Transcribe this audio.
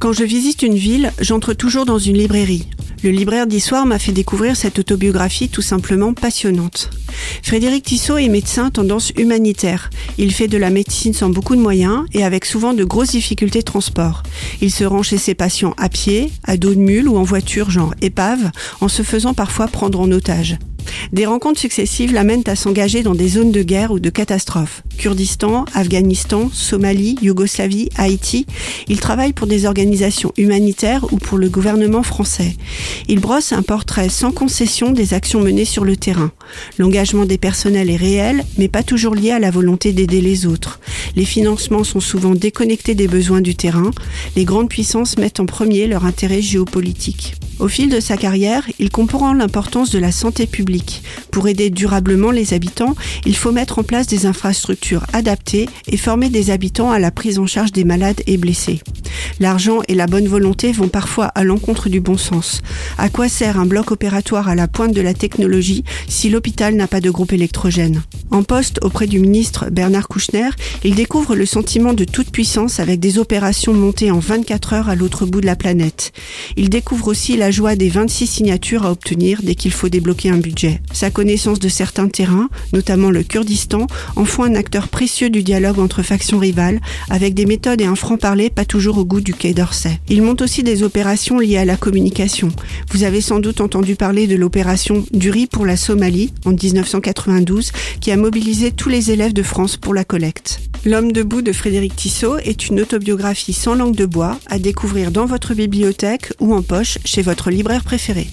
Quand je visite une ville, j'entre toujours dans une librairie. Le libraire d'histoire m'a fait découvrir cette autobiographie tout simplement passionnante. Frédéric Tissot est médecin tendance humanitaire. Il fait de la médecine sans beaucoup de moyens et avec souvent de grosses difficultés de transport. Il se rend chez ses patients à pied, à dos de mule ou en voiture genre épave, en se faisant parfois prendre en otage. Des rencontres successives l'amènent à s'engager dans des zones de guerre ou de catastrophe. Kurdistan, Afghanistan, Somalie, Yougoslavie, Haïti. Il travaille pour des organisations humanitaires ou pour le gouvernement français. Il brosse un portrait sans concession des actions menées sur le terrain. L'engagement des personnels est réel, mais pas toujours lié à la volonté d'aider les autres. Les financements sont souvent déconnectés des besoins du terrain. Les grandes puissances mettent en premier leur intérêt géopolitique. Au fil de sa carrière, il comprend l'importance de la santé publique. Pour aider durablement les habitants, il faut mettre en place des infrastructures adaptées et former des habitants à la prise en charge des malades et blessés. L'argent et la bonne volonté vont parfois à l'encontre du bon sens. À quoi sert un bloc opératoire à la pointe de la technologie si l'hôpital n'a pas de groupe électrogène? En poste auprès du ministre Bernard Kouchner, il découvre le sentiment de toute puissance avec des opérations montées en 24 heures à l'autre bout de la planète. Il découvre aussi la joie des 26 signatures à obtenir dès qu'il faut débloquer un budget. Sa connaissance de certains terrains, notamment le Kurdistan, en font un acteur précieux du dialogue entre factions rivales, avec des méthodes et un franc-parler pas toujours au goût du Quai d'Orsay. Il monte aussi des opérations liées à la communication. Vous avez sans doute entendu parler de l'opération du riz pour la Somalie en 1992, qui a mobilisé tous les élèves de France pour la collecte. L'homme debout de Frédéric Tissot est une autobiographie sans langue de bois à découvrir dans votre bibliothèque ou en poche chez votre libraire préféré.